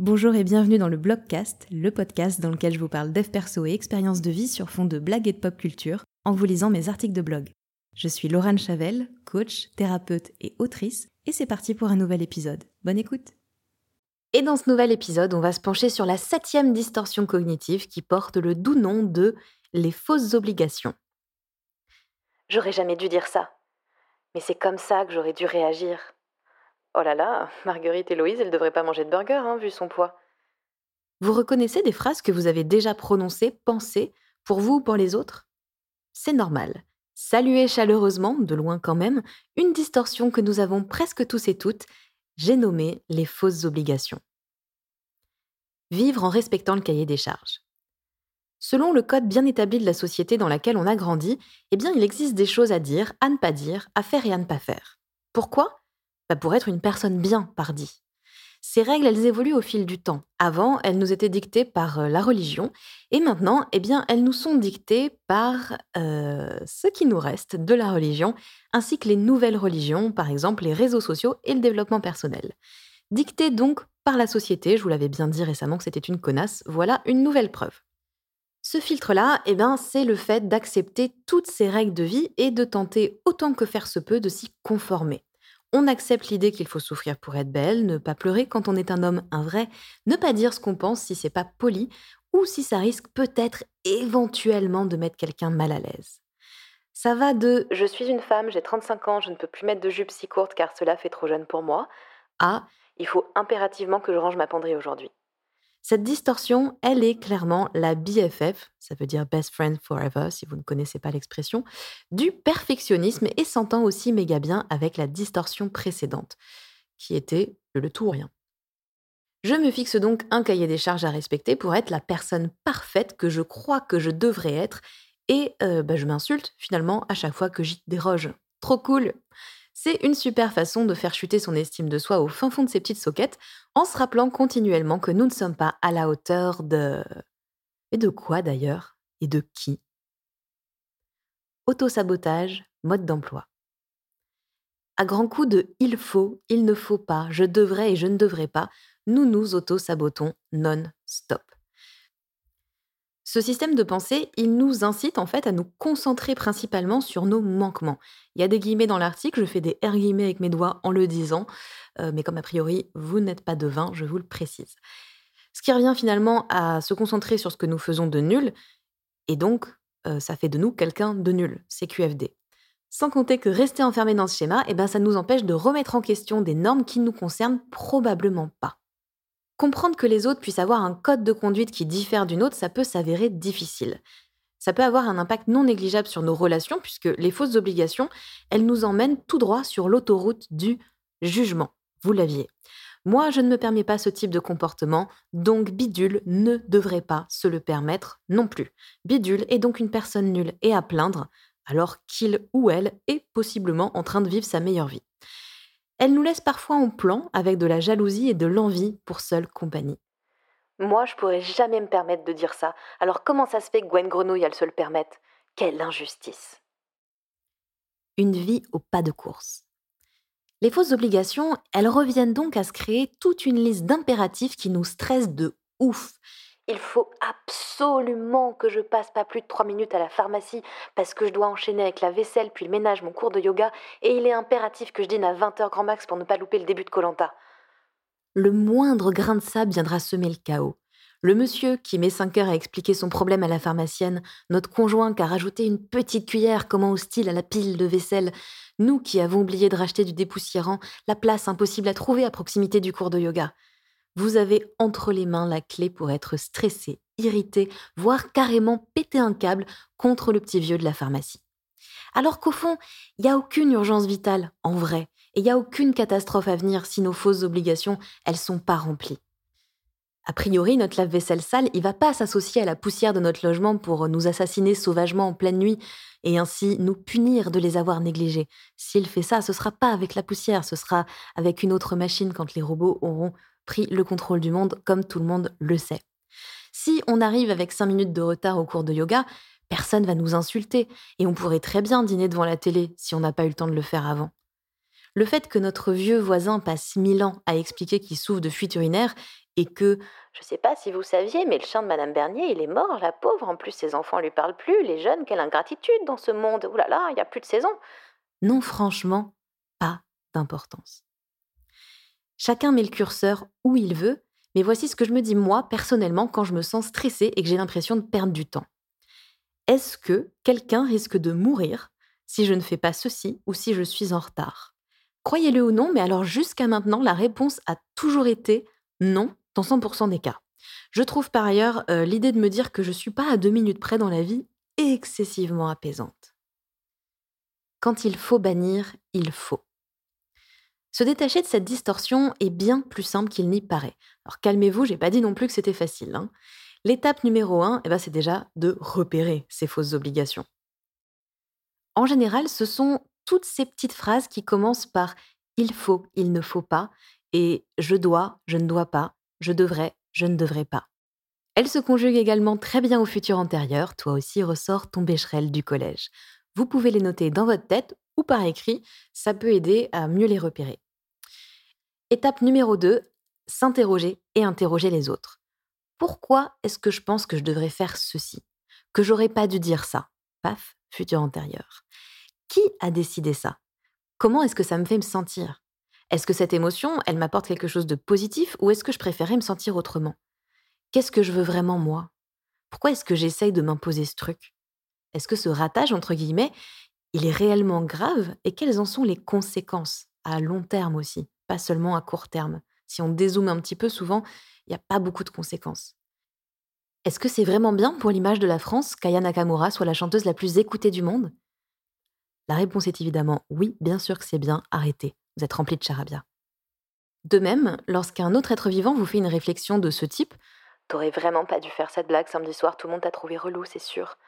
Bonjour et bienvenue dans le Blogcast, le podcast dans lequel je vous parle dev perso et expériences de vie sur fond de blagues et de pop culture en vous lisant mes articles de blog. Je suis Laurent Chavel, coach, thérapeute et autrice, et c'est parti pour un nouvel épisode. Bonne écoute Et dans ce nouvel épisode, on va se pencher sur la septième distorsion cognitive qui porte le doux nom de les fausses obligations. J'aurais jamais dû dire ça. Mais c'est comme ça que j'aurais dû réagir. Oh là là, Marguerite et Louise, elles devraient pas manger de burger, hein, vu son poids. Vous reconnaissez des phrases que vous avez déjà prononcées, pensées, pour vous ou pour les autres? C'est normal. Saluez chaleureusement, de loin quand même, une distorsion que nous avons presque tous et toutes, j'ai nommé les fausses obligations. Vivre en respectant le cahier des charges. Selon le code bien établi de la société dans laquelle on a grandi, eh bien, il existe des choses à dire, à ne pas dire, à faire et à ne pas faire. Pourquoi? Pour être une personne bien, pardi. Ces règles, elles évoluent au fil du temps. Avant, elles nous étaient dictées par euh, la religion, et maintenant, eh bien, elles nous sont dictées par euh, ce qui nous reste de la religion, ainsi que les nouvelles religions, par exemple les réseaux sociaux et le développement personnel. Dictées donc par la société, je vous l'avais bien dit récemment que c'était une connasse, voilà une nouvelle preuve. Ce filtre-là, eh ben, c'est le fait d'accepter toutes ces règles de vie et de tenter autant que faire se peut de s'y conformer. On accepte l'idée qu'il faut souffrir pour être belle, ne pas pleurer quand on est un homme, un vrai, ne pas dire ce qu'on pense si c'est pas poli, ou si ça risque peut-être éventuellement de mettre quelqu'un mal à l'aise. Ça va de Je suis une femme, j'ai 35 ans, je ne peux plus mettre de jupe si courte car cela fait trop jeune pour moi, à Il faut impérativement que je range ma penderie aujourd'hui. Cette distorsion, elle est clairement la BFF, ça veut dire Best Friend Forever si vous ne connaissez pas l'expression, du perfectionnisme et s'entend aussi méga bien avec la distorsion précédente, qui était le tout ou rien. Je me fixe donc un cahier des charges à respecter pour être la personne parfaite que je crois que je devrais être et euh, bah, je m'insulte finalement à chaque fois que j'y déroge. Trop cool c'est une super façon de faire chuter son estime de soi au fin fond de ses petites soquettes en se rappelant continuellement que nous ne sommes pas à la hauteur de... Et de quoi d'ailleurs? Et de qui? Autosabotage, mode d'emploi. À grands coups de il faut, il ne faut pas, je devrais et je ne devrais pas, nous nous auto-sabotons non-stop. Ce système de pensée, il nous incite en fait à nous concentrer principalement sur nos manquements. Il y a des guillemets dans l'article, je fais des R guillemets avec mes doigts en le disant, euh, mais comme a priori vous n'êtes pas devin, je vous le précise. Ce qui revient finalement à se concentrer sur ce que nous faisons de nul, et donc euh, ça fait de nous quelqu'un de nul, c'est QFD. Sans compter que rester enfermé dans ce schéma, eh ben, ça nous empêche de remettre en question des normes qui ne nous concernent probablement pas. Comprendre que les autres puissent avoir un code de conduite qui diffère d'une autre, ça peut s'avérer difficile. Ça peut avoir un impact non négligeable sur nos relations, puisque les fausses obligations, elles nous emmènent tout droit sur l'autoroute du jugement. Vous l'aviez. Moi, je ne me permets pas ce type de comportement, donc Bidule ne devrait pas se le permettre non plus. Bidule est donc une personne nulle et à plaindre, alors qu'il ou elle est possiblement en train de vivre sa meilleure vie. Elle nous laisse parfois en plan avec de la jalousie et de l'envie pour seule compagnie. Moi, je pourrais jamais me permettre de dire ça. Alors comment ça se fait que Gwen Grenouille, elle se le permette? Quelle injustice Une vie au pas de course. Les fausses obligations, elles reviennent donc à se créer toute une liste d'impératifs qui nous stressent de ouf il faut absolument que je passe pas plus de trois minutes à la pharmacie parce que je dois enchaîner avec la vaisselle puis le ménage, mon cours de yoga, et il est impératif que je dîne à 20h grand max pour ne pas louper le début de Colanta. Le moindre grain de sable viendra semer le chaos. Le monsieur qui met 5 heures à expliquer son problème à la pharmacienne, notre conjoint qui a rajouté une petite cuillère comment hostile à la pile de vaisselle, nous qui avons oublié de racheter du dépoussiérant, la place impossible à trouver à proximité du cours de yoga. Vous avez entre les mains la clé pour être stressé, irrité, voire carrément péter un câble contre le petit vieux de la pharmacie. Alors qu'au fond, il n'y a aucune urgence vitale, en vrai, et il n'y a aucune catastrophe à venir si nos fausses obligations, elles sont pas remplies. A priori, notre lave-vaisselle sale, il va pas s'associer à la poussière de notre logement pour nous assassiner sauvagement en pleine nuit et ainsi nous punir de les avoir négligés. S'il fait ça, ce sera pas avec la poussière, ce sera avec une autre machine quand les robots auront pris le contrôle du monde, comme tout le monde le sait. Si on arrive avec 5 minutes de retard au cours de yoga, personne va nous insulter, et on pourrait très bien dîner devant la télé si on n'a pas eu le temps de le faire avant. Le fait que notre vieux voisin passe mille ans à expliquer qu'il souffre de fuite urinaire et que Je sais pas si vous saviez, mais le chien de Madame Bernier, il est mort, la pauvre. En plus, ses enfants lui parlent plus. Les jeunes, quelle ingratitude dans ce monde. Ouh là là, il n'y a plus de saison. non, franchement, pas d'importance. Chacun met le curseur où il veut, mais voici ce que je me dis moi personnellement quand je me sens stressée et que j'ai l'impression de perdre du temps. Est-ce que quelqu'un risque de mourir si je ne fais pas ceci ou si je suis en retard? Croyez-le ou non, mais alors jusqu'à maintenant, la réponse a toujours été non dans 100% des cas. Je trouve par ailleurs euh, l'idée de me dire que je ne suis pas à deux minutes près dans la vie excessivement apaisante. Quand il faut bannir, il faut. Se détacher de cette distorsion est bien plus simple qu'il n'y paraît. Alors calmez-vous, j'ai pas dit non plus que c'était facile. hein. L'étape numéro 1, eh ben, c'est déjà de repérer ces fausses obligations. En général, ce sont toutes ces petites phrases qui commencent par il faut, il ne faut pas, et je dois, je ne dois pas, je devrais, je ne devrais pas. Elles se conjuguent également très bien au futur antérieur, toi aussi ressort ton bécherel du collège. Vous pouvez les noter dans votre tête ou par écrit, ça peut aider à mieux les repérer. Étape numéro 2, s'interroger et interroger les autres. Pourquoi est-ce que je pense que je devrais faire ceci? Que j'aurais pas dû dire ça. Paf, futur antérieur. Qui a décidé ça? Comment est-ce que ça me fait me sentir? Est-ce que cette émotion, elle m'apporte quelque chose de positif ou est-ce que je préférais me sentir autrement? Qu'est-ce que je veux vraiment moi? Pourquoi est-ce que j'essaye de m'imposer ce truc? Est-ce que ce ratage, entre guillemets, il est réellement grave et quelles en sont les conséquences à long terme aussi, pas seulement à court terme Si on dézoome un petit peu, souvent, il n'y a pas beaucoup de conséquences. Est-ce que c'est vraiment bien pour l'image de la France qu'Aya Nakamura soit la chanteuse la plus écoutée du monde? La réponse est évidemment oui, bien sûr que c'est bien, arrêtez, vous êtes rempli de charabia. De même, lorsqu'un autre être vivant vous fait une réflexion de ce type, T'aurais vraiment pas dû faire cette blague samedi soir, tout le monde t'a trouvé relou, c'est sûr.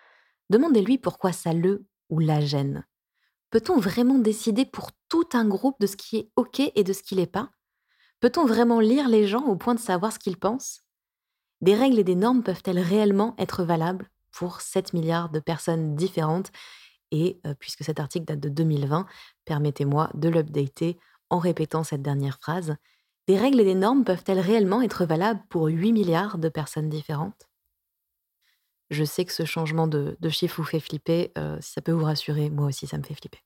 demandez-lui pourquoi ça le ou la gêne. Peut-on vraiment décider pour tout un groupe de ce qui est OK et de ce qui l'est pas? Peut-on vraiment lire les gens au point de savoir ce qu'ils pensent? Des règles et des normes peuvent-elles réellement être valables pour 7 milliards de personnes différentes? Et euh, puisque cet article date de 2020, permettez-moi de l'updater en répétant cette dernière phrase. Des règles et des normes peuvent-elles réellement être valables pour 8 milliards de personnes différentes? Je sais que ce changement de, chiffre vous fait flipper. euh, si ça peut vous rassurer, moi aussi, ça me fait flipper.